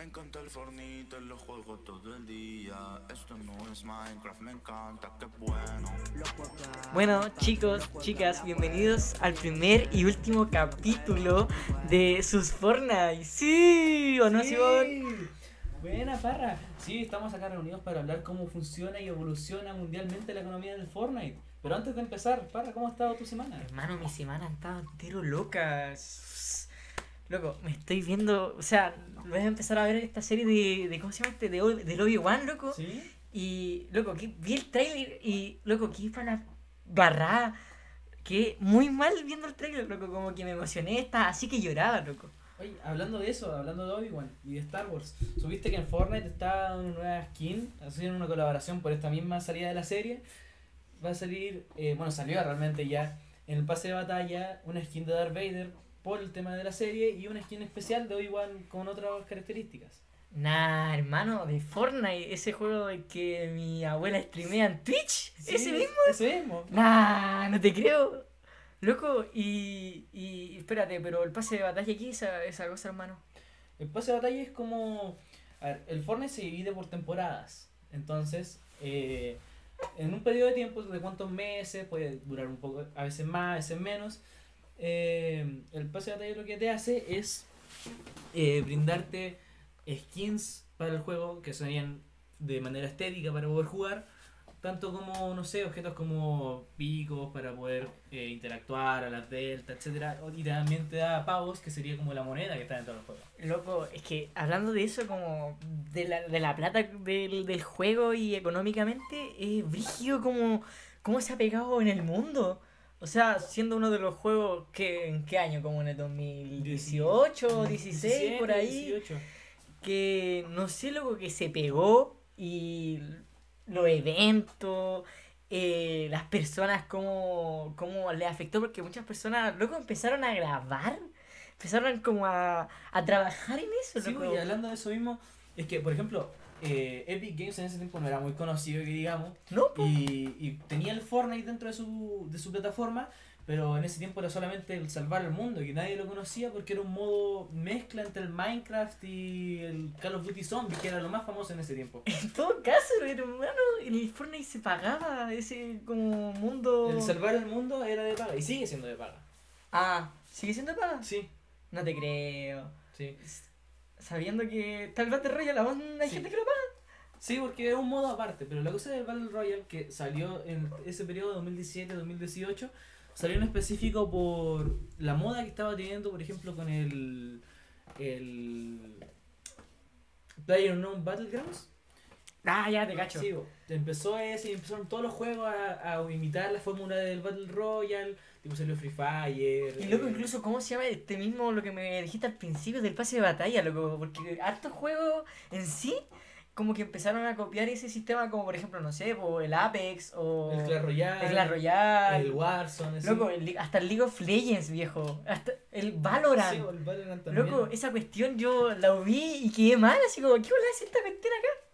Me encanta el fornito, lo juego todo el día. Esto no es Minecraft, me encanta, qué bueno. Bueno, chicos, chicas, bienvenidos al primer y último capítulo de sus Fortnite. Sí, ¿o no, Simón? Buena, Parra. Sí, estamos acá reunidos para hablar cómo funciona y evoluciona mundialmente la economía del Fortnite. Pero antes de empezar, Parra, ¿cómo ha estado tu semana? Hermano, mi semana ha estado entero loca. Loco, me estoy viendo, o sea, voy a empezar a ver esta serie de, de ¿cómo se llama este? De, O- del Obi-Wan, loco. ¿Sí? Y, loco, que vi el trailer y, loco, que para la barrada. Que muy mal viendo el trailer, loco, como que me emocioné, estaba así que lloraba, loco. Oye, hablando de eso, hablando de Obi-Wan y de Star Wars, ¿subiste que en Fortnite está una nueva skin? Haciendo una colaboración por esta misma salida de la serie. Va a salir, eh, bueno, salió realmente ya en el pase de batalla una skin de Darth Vader por el tema de la serie y una skin especial de Obi-Wan con otras características. Nah, hermano, de Fortnite, ese juego de que mi abuela streamea en Twitch, ese mismo. Ese mismo. Nah, no te creo. Loco, y, y espérate, pero el pase de batalla aquí, esa, esa cosa, hermano. El pase de batalla es como. A ver, el Fortnite se divide por temporadas. Entonces, eh, en un periodo de tiempo, de cuántos meses, puede durar un poco, a veces más, a veces menos. Eh, el pase de batalla lo que te hace es eh, brindarte skins para el juego que serían de manera estética para poder jugar. Tanto como, no sé, objetos como picos para poder eh, interactuar, a las deltas, etcétera Y también te da pavos, que sería como la moneda que está dentro del juego. Loco, es que hablando de eso, como de la, de la plata del, del juego y económicamente, es brígido como, cómo se ha pegado en el mundo. O sea, siendo uno de los juegos que en qué año, como en el 2018, 16, por ahí. 18. que no sé loco que se pegó y los eventos, eh, las personas cómo, cómo le afectó, porque muchas personas luego empezaron a grabar, empezaron como a, a trabajar en eso. Sí, loco. y hablando de eso mismo, es que, por ejemplo, eh, Epic Games en ese tiempo no era muy conocido, que digamos, No, y, y tenía el Fortnite dentro de su, de su plataforma, pero en ese tiempo era solamente el salvar el mundo, que nadie lo conocía porque era un modo mezcla entre el Minecraft y el Call of Duty Zombie, que era lo más famoso en ese tiempo. En todo caso, hermano, el Fortnite se pagaba ese como mundo... El salvar el mundo era de paga, y sigue siendo de paga. Ah, ¿sigue siendo paga? Sí, No te creo. sí. Sabiendo que está el Battle Royale, aún hay Sí. gente que lo paga. Sí, porque es un modo aparte, pero la cosa del Battle Royale que salió en ese periodo 2017-2018 salió en específico por la moda que estaba teniendo, por ejemplo, con el el PlayerUnknown Battlegrounds. Ah, ya te cacho. Sí, empezó ese y empezaron todos los juegos a, a imitar la fórmula del Battle Royale, tipo salió Free Fire. Y luego eh, incluso, ¿cómo se llama este mismo, lo que me dijiste al principio del pase de batalla, loco? Porque hartos juegos en sí, como que empezaron a copiar ese sistema, como por ejemplo, no sé, o el Apex, o el Clash Royale, el Clash Royale, el Warzone, así. loco, el hasta el League of Legends, viejo, hasta el Valorant. Sí, el Valorant también. loco, esa cuestión yo la vi y quedé mal, así como, ¿qué hola es esta cuestión acá?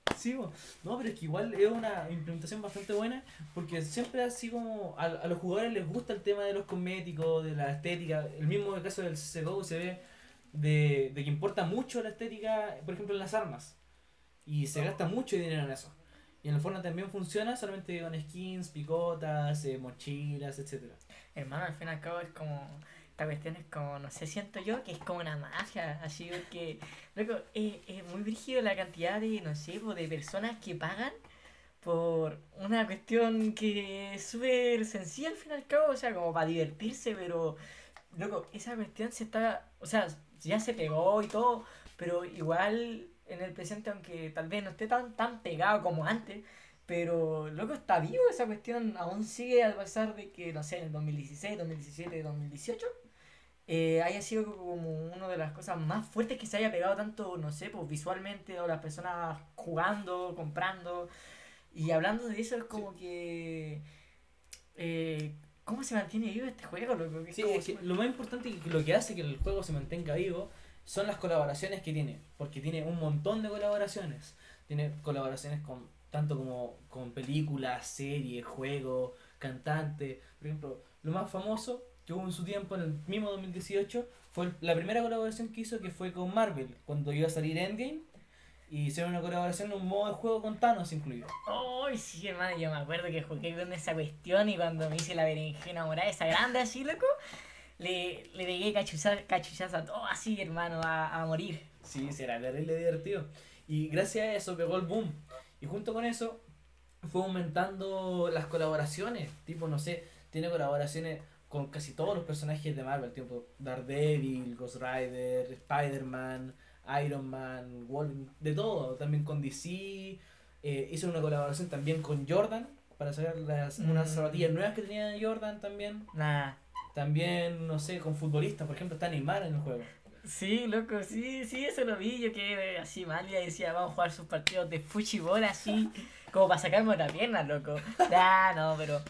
No, pero es que igual es una implementación bastante buena porque siempre así como a, a los jugadores les gusta el tema de los cosméticos, de la estética. El mismo caso del CSGO se ve de, de que importa mucho la estética, por ejemplo, en las armas. Y se gasta mucho dinero en eso. Y en el Fortnite también funciona solamente con skins, picotas, eh, mochilas, etcétera. Hermano, al fin y al cabo es como. Esta cuestión es como, no sé, siento yo que es como una mafia, así porque, loco, es, es muy brígido la cantidad de, no sé, de personas que pagan por una cuestión que es súper sencilla al fin y al cabo, o sea, como para divertirse, pero, loco, esa cuestión se está, o sea, ya se pegó y todo, pero igual en el presente, aunque tal vez no esté tan, tan pegado como antes, pero, loco, está vivo esa cuestión, aún sigue a pesar de que, no sé, en el 2016, 2017, 2018, eh, haya sido como una de las cosas más fuertes que se haya pegado tanto, no sé, pues visualmente, o las personas jugando, comprando. Y hablando de eso, es como que... eh, ¿Cómo se mantiene vivo este juego? Que Sí, es que lo más importante y lo que hace que el juego se mantenga vivo son las colaboraciones que tiene, porque tiene un montón de colaboraciones. Tiene colaboraciones con tanto como con películas, series, juegos, cantantes. Por ejemplo, lo más famoso que hubo en su tiempo, en el mismo 2018, fue la primera colaboración que hizo que fue con Marvel, cuando iba a salir Endgame. Y hicieron una colaboración en un modo de juego con Thanos incluido. Ay, sí, hermano, yo me acuerdo que jugué con esa cuestión y cuando me hice la berenjena morada, esa grande así, loco, le, le pegué cachuzazo a todo así, hermano, a, a morir. Sí, era terrible divertido. Y gracias a eso pegó el boom. Y junto con eso fue aumentando las colaboraciones. Tipo, no sé, tiene colaboraciones con casi todos los personajes de Marvel. Tipo Daredevil, Ghost Rider, Spider-Man, Iron Man, Wolverine, de todo. También con DC. Eh, hizo una colaboración también con Jordan para sacar las, unas Mm. zapatillas nuevas que tenía Jordan también. Nada. También, no sé, con futbolistas, por ejemplo, está Neymar en el juego. Sí, loco, sí, sí, eso lo vi. Yo quedé así mal y decía, vamos a jugar sus partidos de fuchibol así, como para sacarme la pierna, loco. Ah, no, pero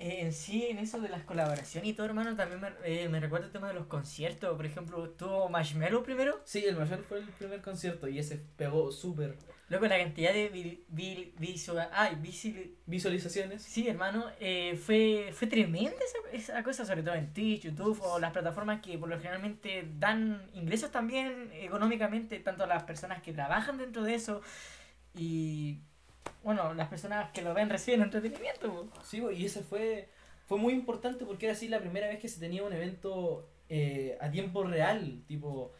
eh, en sí, en eso de las colaboraciones y todo, hermano, también me, eh, me recuerda el tema de los conciertos. Por ejemplo, tuvo Marshmello primero. Sí, el Marshall fue el primer concierto y ese pegó súper. Loco, la cantidad de vi- vi- visual, ay, visi- Visualizaciones. Sí, hermano, eh, fue, fue tremenda esa, esa cosa, sobre todo en Twitch, YouTube o las plataformas que por lo generalmente dan ingresos también económicamente, tanto a las personas que trabajan dentro de eso y, bueno, las personas que lo ven reciben entretenimiento. Sí, y ese fue, fue muy importante porque era así la primera vez que se tenía un evento eh, a tiempo real, tipo,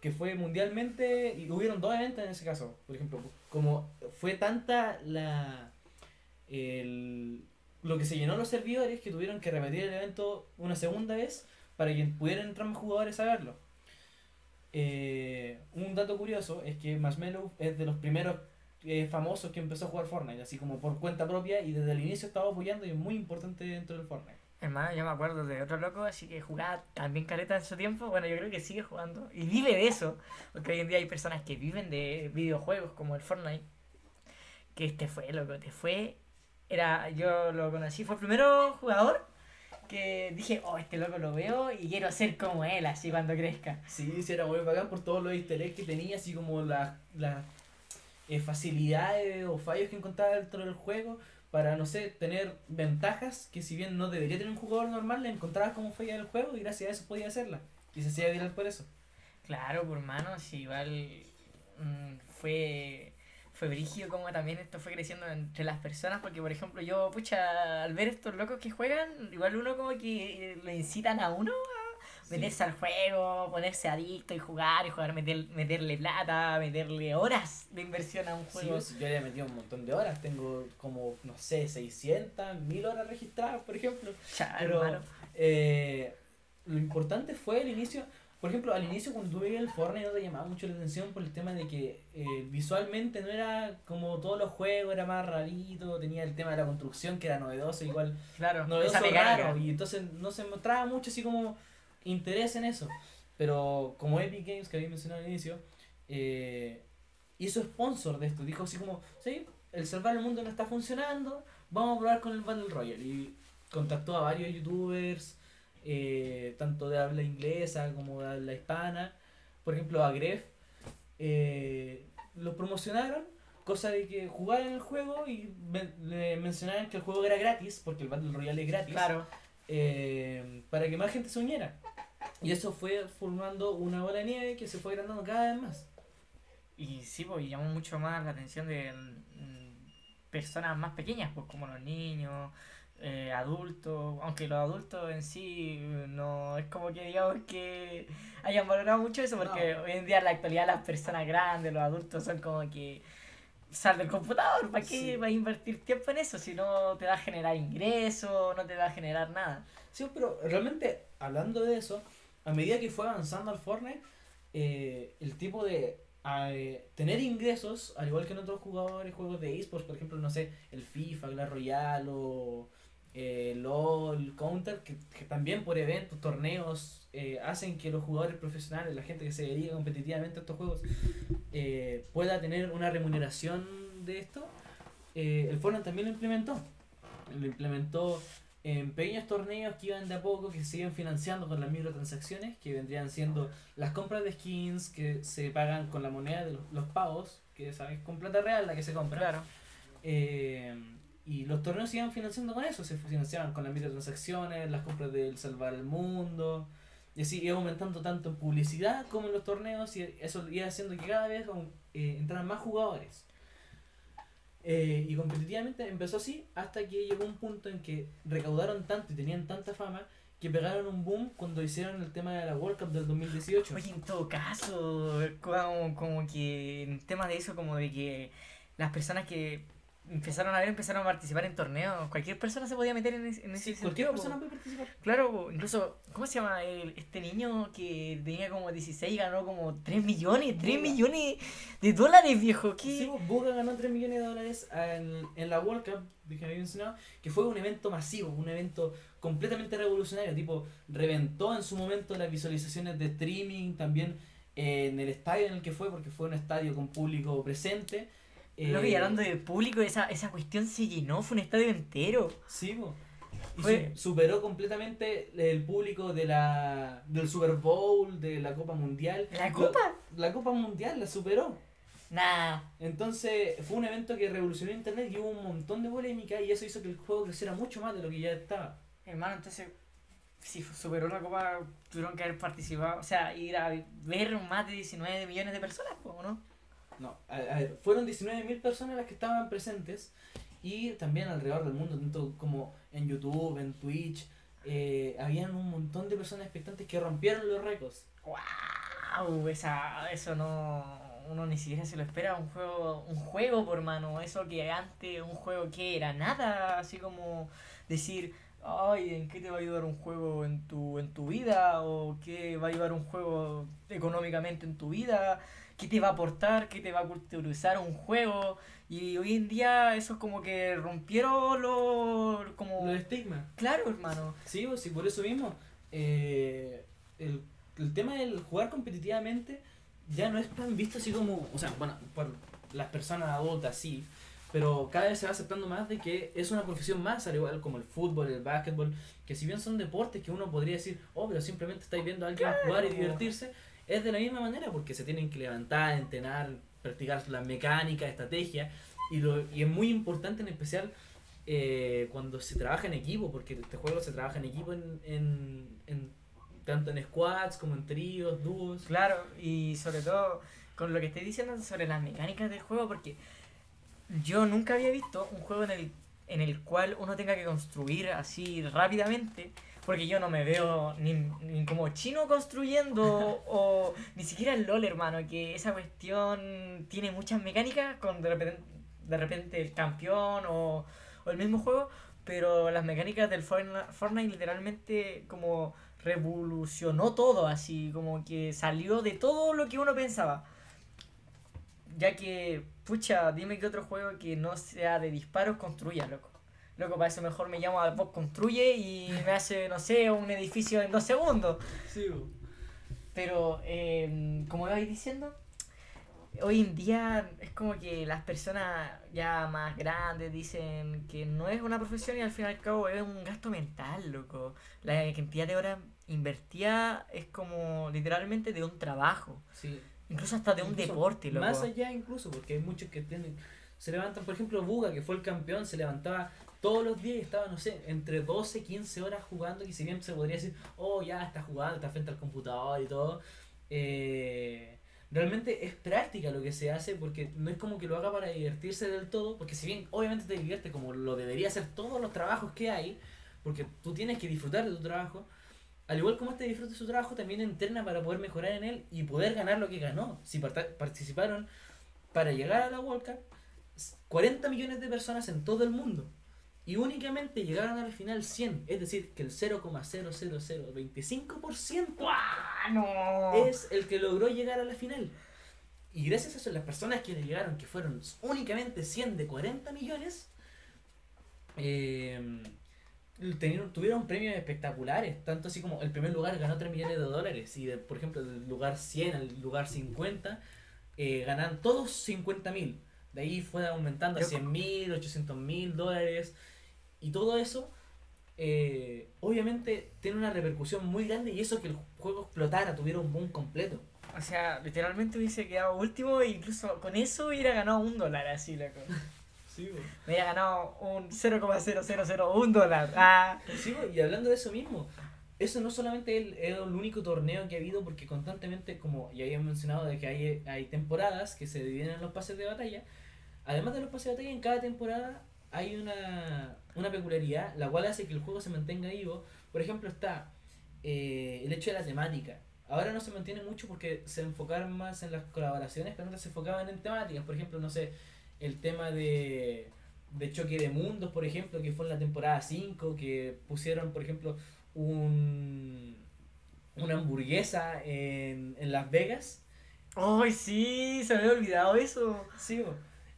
que fue mundialmente, y hubieron dos eventos en ese caso, por ejemplo, como fue tanta la... El, lo que se llenó los servidores que tuvieron que repetir el evento una segunda vez para que pudieran entrar más jugadores a verlo. Eh, un dato curioso es que Marshmello es de los primeros eh, famosos que empezó a jugar Fortnite, así como por cuenta propia y desde el inicio estaba apoyando y es muy importante dentro del Fortnite. Hermano, yo me acuerdo de otro loco, así que jugaba también careta en su tiempo. Bueno, yo creo que sigue jugando y vive de eso, porque hoy en día hay personas que viven de videojuegos como el Fortnite. Que este fue, loco, te fue. Era, yo lo conocí, fue el primero jugador que dije, oh, este loco lo veo y quiero ser como él, así cuando crezca. Sí, sí, era muy bacán por todos los easter eggs que tenía, así como las las, eh, facilidades o fallos que encontraba dentro del juego para, no sé, tener ventajas que si bien no debería tener un jugador normal, le encontrabas como falla del juego y gracias a eso podía hacerla. Y se hacía viral por eso. Claro, por mano, sí, igual mm, fue, fue brígido como también esto fue creciendo entre las personas, porque por ejemplo yo, pucha, al ver estos locos que juegan, igual uno como que eh, lo incitan a uno a meterse al juego, ponerse adicto y jugar, y jugar, meter, meterle plata, meterle horas de inversión a un Sí, juego. pues, yo ya he metido un montón de horas, tengo como, no sé, 600, 1000 horas registradas, por ejemplo. Cha, Pero eh, lo importante fue el inicio. Por ejemplo, al inicio cuando tú veías el Fortnite no te llamaba mucho la atención por el tema de que eh, visualmente no era como todos los juegos, era más rarito, tenía el tema de la construcción que era novedoso, igual Claro, novedoso raro, y entonces no se mostraba mucho así como interés en eso. Pero como Epic Games, que había mencionado al inicio, eh, hizo sponsor de esto, dijo así como, sí, el salvar el mundo no está funcionando, vamos a probar con el Battle Royale. Y contactó a varios youtubers, eh, tanto de habla inglesa como de habla hispana. Por ejemplo, a Gref, eh, los promocionaron, cosa de que jugaran el juego y men- le mencionaran que el juego era gratis, porque el Battle Royale es gratis, Claro. eh, para que más gente se uniera. Y eso fue formando una bola de nieve que se fue agrandando cada vez más. Y sí, pues llamó mucho más la atención de mm, personas más pequeñas, pues como los niños, eh, adultos, aunque los adultos en sí eh, no es como que digamos que hayan valorado mucho eso, porque hoy en día en la actualidad las personas grandes, los adultos son como que sal del computador, ¿para qué Sí. vas a invertir tiempo en eso? Si no te va a generar ingresos, no te va a generar nada. Sí, pero realmente, hablando de eso, a medida que fue avanzando al Fortnite, eh, el tipo de tener ingresos, al igual que en otros jugadores, juegos de esports, por ejemplo, no sé, el FIFA, Clash Royale o eh, LOL, Counter, que, también por eventos, torneos, eh, hacen que los jugadores profesionales, la gente que se dedica competitivamente a estos juegos, eh, pueda tener una remuneración de esto, el Fortnite también lo implementó. Lo implementó en pequeños torneos que iban de a poco, que se siguen financiando con las microtransacciones, que vendrían siendo las compras de skins que se pagan con la moneda de los, los pagos, que sabes, con plata real la que se compra. Claro. Eh, y los torneos se iban financiando con eso, se financiaban con las microtransacciones, las compras del salvar el mundo, Y así iba aumentando tanto en publicidad como en los torneos y eso iba haciendo que cada vez eh, entraran más jugadores. Eh, y competitivamente empezó así hasta que llegó un punto en que recaudaron tanto y tenían tanta fama que pegaron un boom cuando hicieron el tema de la World Cup del 2018. Oye, en todo caso, como, como que en tema de eso, como de que las personas que empezaron a ver, empezaron a participar en torneos. Cualquier persona se podía meter en, ese, en ese sí, Cualquier persona puede participar. Claro, incluso, ¿cómo se llama? El, este niño que tenía como 16 y ganó como 3 millones, 3 millones de dólares, viejo. ¿Qué? Sí, Buga ganó 3 millones de dólares en, en la World Cup, que había mencionado, que fue un evento masivo, un evento completamente revolucionario. Tipo, reventó en su momento las visualizaciones de streaming, también en el estadio en el que fue, porque fue un estadio con público presente lo que hablando de público, esa, esa cuestión se llenó, fue un estadio entero. Sí, Y superó completamente el público de la del Super Bowl, de la Copa Mundial. ¿La Copa? La, Copa Mundial la superó. Nah. Entonces fue un evento que revolucionó Internet y hubo un montón de polémica y eso hizo que el juego creciera mucho más de lo que ya estaba. Hermano, entonces, si superó la Copa, tuvieron que haber participado, o sea, ir a ver más de 19 millones de personas, ¿o no? No, a, ver, fueron 19.000 personas las que estaban presentes y también alrededor del mundo, tanto como en YouTube, en Twitch, eh, habían un montón de personas expectantes que rompieron los récords. ¡Wow! Esa, eso no. Uno ni siquiera se lo espera. Un juego, un juego por mano. Eso que antes, un juego que era nada. Así como decir, ay, ¿en qué te va a ayudar un juego en tu, en tu vida? ¿O qué va a ayudar un juego económicamente en tu vida? Qué te va a aportar, qué te va a culturizar un juego. Y hoy en día eso es como que rompieron los como los estigmas. Claro, hermano. Sí, sí, por eso mismo. Eh, el, el tema del jugar competitivamente ya no es tan visto así como, o sea, bueno, por las personas adultas sí, pero cada vez se va aceptando más de que es una profesión más, al igual como el fútbol, el básquetbol, que si bien son deportes que uno podría decir, oh, pero simplemente estáis viendo a alguien jugar y divertirse, es de la misma manera porque se tienen que levantar, entrenar, practicar la mecánica, estrategia y, lo, y es muy importante en especial eh, cuando se trabaja en equipo porque este juego se trabaja en equipo en, en, en tanto en squads como en tríos, dúos. Claro, y sobre todo con lo que estoy diciendo sobre las mecánicas del juego porque yo nunca había visto un juego en el, en el cual uno tenga que construir así rápidamente porque yo no me veo ni, como chino construyendo o ni siquiera el LOL, hermano, que esa cuestión tiene muchas mecánicas con de repente, de repente el campeón o, el mismo juego, pero las mecánicas del Fortnite literalmente como revolucionó todo, así como que salió de todo lo que uno pensaba. Ya que, pucha, dime que otro juego que no sea de disparos construya, loco. Loco, para eso mejor me llamo a vos construye y me hace, no sé, un edificio en dos segundos. Sí. Pero, eh, como ibais diciendo, hoy en día es como que las personas ya más grandes dicen que no es una profesión y al fin y al cabo es un gasto mental, loco. La cantidad de horas invertida es como literalmente de un trabajo. Sí. Incluso hasta de un deporte, loco. Más allá incluso, porque hay muchos que tienen... Se levantan, por ejemplo, Buga, que fue el campeón, se levantaba todos los días estaba, no sé, entre 12 y 15 horas jugando, y si bien se podría decir, oh, ya está jugando, está frente al computador y todo, eh, realmente es práctica lo que se hace, porque no es como que lo haga para divertirse del todo, porque si bien obviamente te divierte como lo debería hacer todos los trabajos que hay, porque tú tienes que disfrutar de tu trabajo, al igual como este disfruta su trabajo, también entrena para poder mejorar en él y poder ganar lo que ganó. Si participaron para llegar a la World Cup 40 millones de personas en todo el mundo y únicamente llegaron al final 100, es decir, que el 0,00025% no. es el que logró llegar a la final. Y gracias a eso, las personas que llegaron, que fueron únicamente 100 de 40 millones, eh, tuvieron premios espectaculares, tanto así como el primer lugar ganó 3 millones de dólares y, por ejemplo, del lugar 100 al lugar 50 eh, ganan todos 50 mil. De ahí fue aumentando a 100 mil, 800 mil dólares. Y todo eso, eh, obviamente, tiene una repercusión muy grande y eso que el juego explotara, tuviera un boom completo. O sea, literalmente hubiese quedado último e incluso con eso hubiera ganado un dólar así, loco. Sí, Me hubiera ganado un 0,0001 dólar. Ah. Sí, y hablando de eso mismo, eso no solamente el- es el único torneo que ha habido, porque constantemente, como ya habíamos mencionado, de que hay, hay temporadas que se dividen en los pases de batalla. Además de los pases de batalla, en cada temporada hay una, una peculiaridad, la cual hace que el juego se mantenga vivo. Por ejemplo, está eh, el hecho de la temática. Ahora no se mantiene mucho porque se enfocaron más en las colaboraciones, pero antes se enfocaban en temáticas. Por ejemplo, no sé, el tema de, de choque de mundos, por ejemplo, que fue en la temporada 5, que pusieron, por ejemplo, un, una hamburguesa en, en Las Vegas. ¡Ay, sí! Se me había olvidado eso. Sí.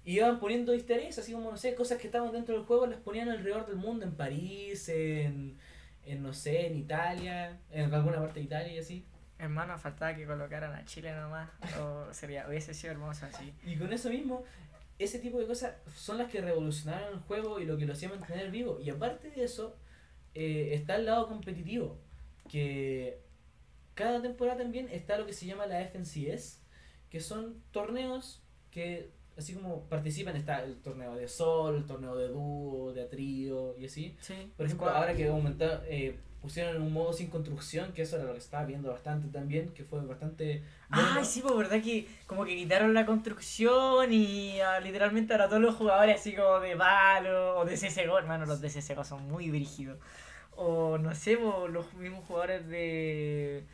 Y iban poniendo easter eggs, así como, no sé, cosas que estaban dentro del juego, las ponían alrededor del mundo, en París, en, en no sé, en Italia, en alguna parte de Italia y así. Hermano, faltaba que colocaran a Chile nomás. O sería, hubiese sido hermoso así. Y con eso mismo, ese tipo de cosas son las que revolucionaron el juego y lo que lo hacía mantener vivo. Y aparte de eso, eh, está el lado competitivo, que cada temporada también está lo que se llama la FNCS, que son torneos que así como participan, está el torneo de sol, el torneo de dúo, de trío y así. Sí. Por ejemplo, ahora que aumentaron, eh, pusieron un modo sin construcción, que eso era lo que estaba viendo bastante también, que fue bastante... bueno. Ay, sí, pues verdad que como que quitaron la construcción y ah, literalmente ahora todos los jugadores así como de palo o de CSGO, hermano, los de CSGO son muy brígidos. O no sé, pues, los mismos jugadores de...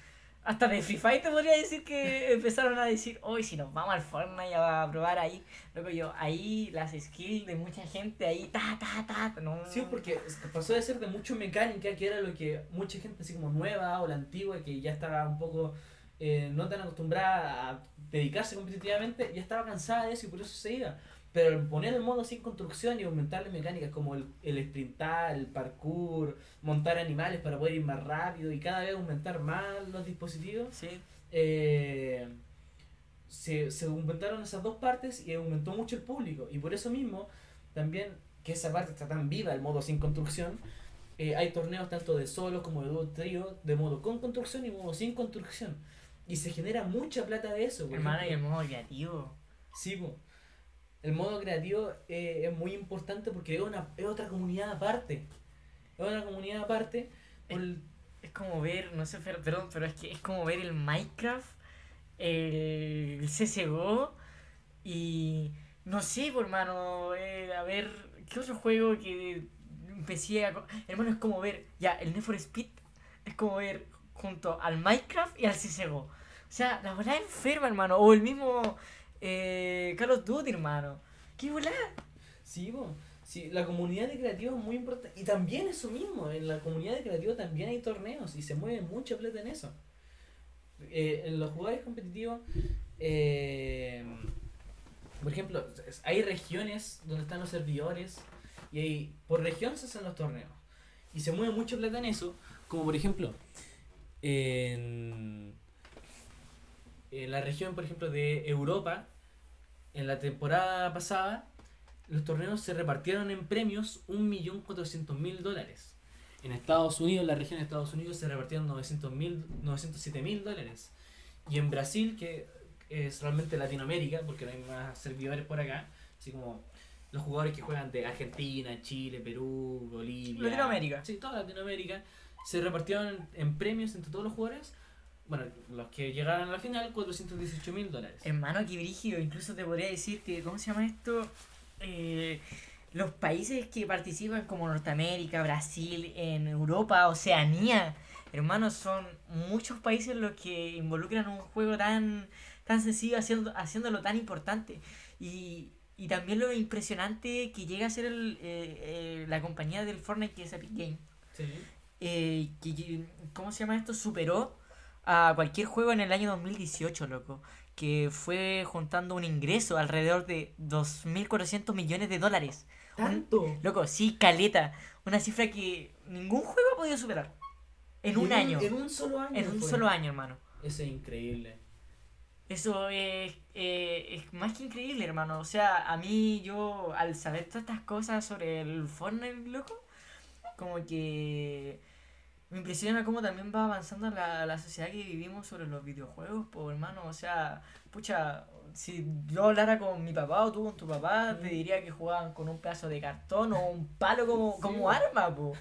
Hasta de Free te podría decir que empezaron a decir, hoy si nos vamos al Fortnite a probar ahí, loco yo, ahí las skills de mucha gente ahí, ta, ta, ta, no. Sí, porque pasó de ser de mucho mecánica, que era lo que mucha gente así como nueva o la antigua, que ya estaba un poco eh, no tan acostumbrada a dedicarse competitivamente, ya estaba cansada de eso y por eso se iba. Pero poner el modo sin construcción y aumentarle mecánicas como el, el sprintar, el parkour, montar animales para poder ir más rápido y cada vez aumentar más los dispositivos, Sí, eh, se, se aumentaron esas dos partes y aumentó mucho el público. Y por eso mismo, también que esa parte está tan viva, el modo sin construcción, eh, hay torneos tanto de solo como de dúo trío, de modo con construcción y modo sin construcción. Y se genera mucha plata de eso. por hermano, y el modo creativo. Sí, po. El modo creativo eh, es muy importante porque es, una, es otra comunidad aparte. Es una comunidad aparte. el- Es como ver, no sé, perdón, pero es que es como ver el Minecraft, el CSGO y no sé, por hermano, eh, a ver, ¿qué otro juego que empecé a... Hermano, es como ver, ya, el Need for Speed es como ver junto al Minecraft y al CSGO. O sea, la volada enferma, hermano, o el mismo eh, Call of hermano. ¿Qué volada? Sí, po. Sí, la comunidad de creativos es muy importante. Y también eso mismo, en la comunidad de creativos también hay torneos y se mueve mucha plata en eso. Eh, en los jugadores competitivos, eh, por ejemplo, hay regiones donde están los servidores y hay, por región se hacen los torneos. Y se mueve mucha plata en eso, como por ejemplo, en, en la región, por ejemplo, de Europa, en la temporada pasada, los torneos se repartieron en premios 1.400.000 dólares. En Estados Unidos, en la región de Estados Unidos, se repartieron 900.000 907.000 dólares. Y en Brasil, que es realmente Latinoamérica, porque no hay más servidores por acá, así como los jugadores que juegan de Argentina, Chile, Perú, Bolivia. Latinoamérica. Sí, toda Latinoamérica. Se repartieron en premios entre todos los jugadores. Bueno, los que llegaron a la final, 418.000 dólares. Hermano, qué brígido. Incluso te podría decir que, ¿cómo se llama esto? Eh, los países que participan como Norteamérica, Brasil, en Europa, Oceanía, hermano, son muchos países los que involucran un juego tan, tan sencillo, haciendo, haciéndolo tan importante. Y, y también lo impresionante que llega a ser el, eh, eh, la compañía del Fortnite, que es Epic Game. Sí. eh, que- ¿cómo se llama esto? Superó a cualquier juego en el año 2018, loco. Que fue juntando un ingreso alrededor de 2.400 millones de dólares. Un- ¿Tanto? loco, sí, caleta. Una cifra que ningún juego ha podido superar. En un año. En un solo año. En un fue. solo año, hermano. Eso es increíble. Eso es, eh, es más que increíble, hermano. O sea, a mí, yo, al saber todas estas cosas sobre el Fortnite, loco, como que me impresiona cómo también va avanzando la, la sociedad que vivimos sobre los videojuegos, pues, hermano. O sea, pucha, si yo hablara con mi papá o tú con tu papá, te diría que jugaban con un pedazo de cartón o un palo como, Sí, como po. arma, pues.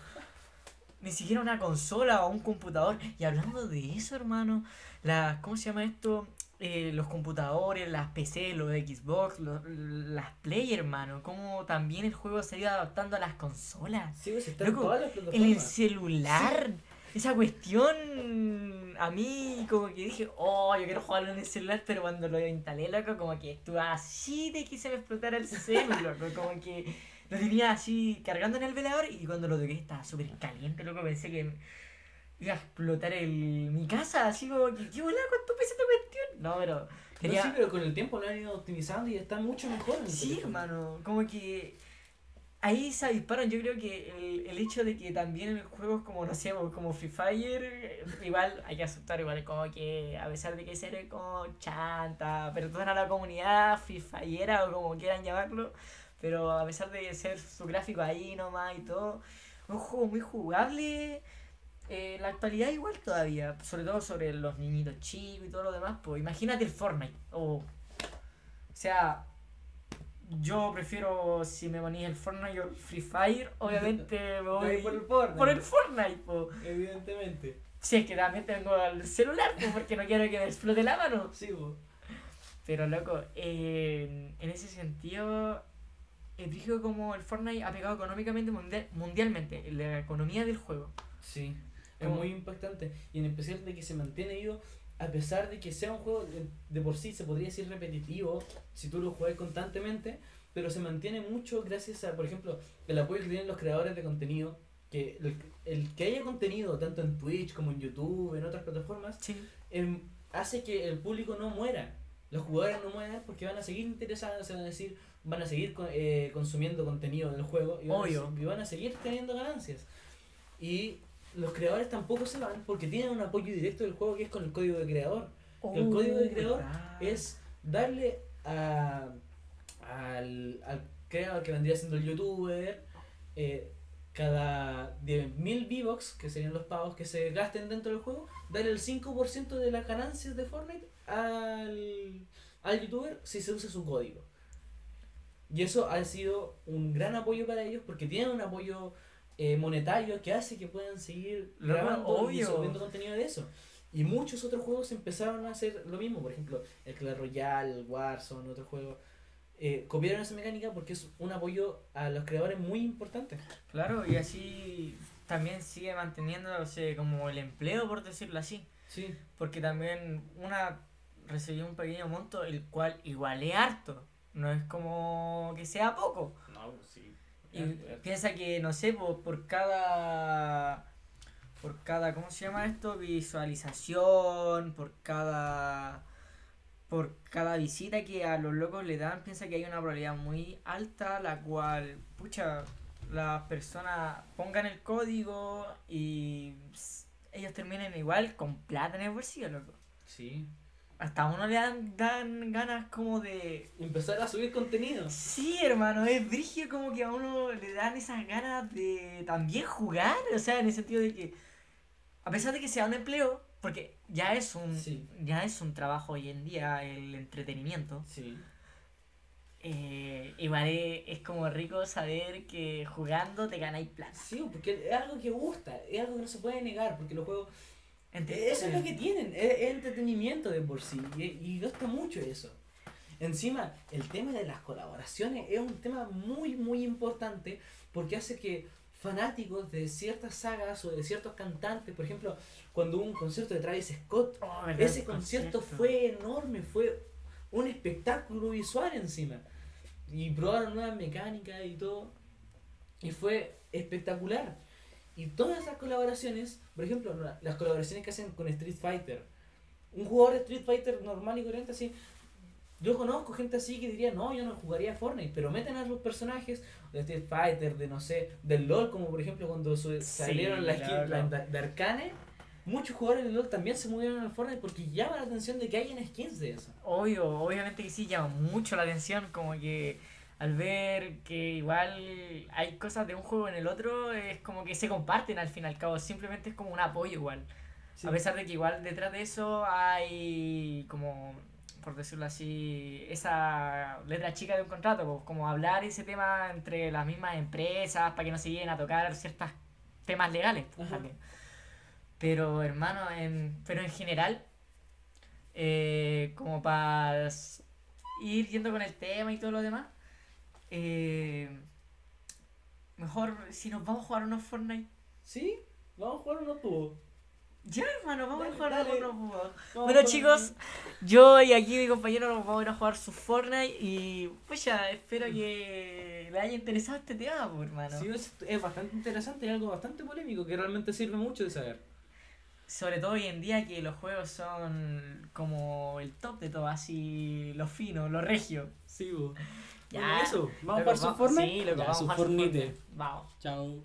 ni siquiera una consola o un computador. Y hablando de eso, hermano, la, ¿cómo se llama esto? Eh, los computadores, las PC, los Xbox, los- las Play, hermano. Como también el juego se ha ido adaptando a las consolas. Sí, pues está en Loco, todas las En el celular. Esa cuestión a mí como que dije, oh, yo quiero jugarlo en el celular, pero cuando lo instalé, loco, como que estuve así de que se me explotara el celular, loco, como que lo tenía así cargando en el velador y cuando lo toqué estaba súper caliente, loco, pensé que iba a explotar el, mi casa, así como que, ¿qué volá? ¿Cuánto pesa esta cuestión? No, pero No, quería... sí, pero con el tiempo lo han ido optimizando y está mucho mejor. Sí, teléfono. hermano, como que ahí se disparan. Yo creo que el, el hecho de que también en juegos como, no sé, como Free Fire, igual hay que aceptar, igual como que a pesar de que ser como chanta, perdona a la comunidad Free Fireera o como quieran llamarlo, pero a pesar de ser su gráfico ahí nomás y todo, un juego muy jugable. Eh, la actualidad igual todavía, sobre todo sobre los niñitos chicos y todo lo demás, pues imagínate el Fortnite. O, o sea, yo prefiero, si me ponís el Fortnite o el Free Fire, obviamente me voy por el Fortnite. por el Fortnite, po. Evidentemente. Si es que también tengo el celular, po, porque no quiero que me explote la mano. Sí, pues. Pero loco, en, en ese sentido, el brígido como el Fortnite ha pegado económicamente mundial- mundialmente, en la economía del juego. Sí, es muy impactante. Y en especial de que se mantiene vivo, a pesar de que sea un juego de, de por sí, se podría decir repetitivo, si tú lo juegas constantemente, pero se mantiene mucho gracias a, por ejemplo, el apoyo que tienen los creadores de contenido. Que el, el que haya contenido, tanto en Twitch como en YouTube, en otras plataformas, Sí. em, hace que el público no muera. Los jugadores no mueran porque van a seguir interesados, van a decir, van a seguir eh, consumiendo contenido del juego y van, a, Obvio. se- y van a seguir teniendo ganancias. Y los creadores tampoco se van porque tienen un apoyo directo del juego que es con el código de creador. El código de creador. Es darle a, al, al creador que vendría siendo el youtuber eh, cada 10.000 V-Bucks, que serían los pagos que se gasten dentro del juego, darle el 5% de las ganancias de Fortnite al, al youtuber si se usa su código. Y eso ha sido un gran apoyo para ellos porque tienen un apoyo eh, monetario que hace que puedan seguir Loco, grabando y subiendo contenido de eso. Y muchos otros juegos empezaron a hacer lo mismo, por ejemplo, el Clash Royale, el Warzone, otros juegos. Eh, copiaron esa mecánica porque es un apoyo a los creadores muy importante. Claro, y así también sigue manteniéndose como el empleo, por decirlo así. Sí, Porque también una recibió un pequeño monto, el cual igual es harto. No es como que sea poco. no, sí. Y piensa que, no sé, por, por cada. Por cada. ¿Cómo se llama esto? Visualización. Por cada. Por cada visita que a los locos le dan, piensa que hay una probabilidad muy alta, la cual, pucha, las personas pongan el código y ellos terminen igual con plata en el bolsillo, loco. Sí. Hasta a uno le dan, dan ganas como de Empezar a subir contenido. Sí, hermano, es brígido como que a uno le dan esas ganas de también jugar, o sea, en el sentido de que a pesar de que sea un empleo, porque ya es un Sí. ya es un trabajo hoy en día el entretenimiento, Sí. eh, igual es, es como rico saber que jugando te ganáis plata. Sí, porque es algo que gusta, es algo que no se puede negar, porque los juegos Eso es lo que tienen, es, es entretenimiento de por sí, y, y gusta mucho eso. Encima, el tema de las colaboraciones es un tema muy, muy importante porque hace que fanáticos de ciertas sagas o de ciertos cantantes, por ejemplo, cuando hubo un concierto de Travis Scott, Oh, ese concierto fue enorme, fue un espectáculo visual encima. Y probaron nuevas mecánicas y todo. Y fue espectacular. Y todas esas colaboraciones, por ejemplo, la- las colaboraciones que hacen con Street Fighter. Un jugador de Street Fighter normal y corriente así. Yo conozco gente así que diría, no, yo no jugaría Fortnite, pero meten a los personajes de Street Fighter, de no sé, del LOL, como por ejemplo cuando su- Sí, salieron las claro. skins la- de Arcane, muchos jugadores de LOL también se movieron al Fortnite porque llama la atención de que hayan skins de eso. Obvio, obviamente que sí llama mucho la atención, como que al ver que igual hay cosas de un juego en el otro, es como que se comparten al fin y al cabo, simplemente es como un apoyo igual. A pesar de que igual detrás de eso hay como, por decirlo así, esa letra chica de un contrato, pues, como hablar ese tema entre las mismas empresas para que no se lleguen a tocar ciertas temas legales pues, también. Pero hermano, en, pero en general, eh, como para ir yendo con el tema y todo lo demás, eh, mejor si nos vamos a jugar unos Fortnite. ¿Sí? Vamos a jugar unos tubos. Ya, hermano, vamos Dale, a jugar dale. unos. Vamos a Bueno chicos, yo y aquí mi compañero nos vamos a ir a jugar su Fortnite y pues ya espero que le haya interesado este tema, pues, hermano. Sí, es, es bastante interesante y algo bastante polémico que realmente sirve mucho de saber. Sobre todo hoy en día que los juegos son como el top de todo, así lo fino, lo regio. Sí, bo. Ya. Bueno, eso. ¿Vamos a Loco, jugar su Fortnite? Sí, Ya, vamos su. Vamos. Chao.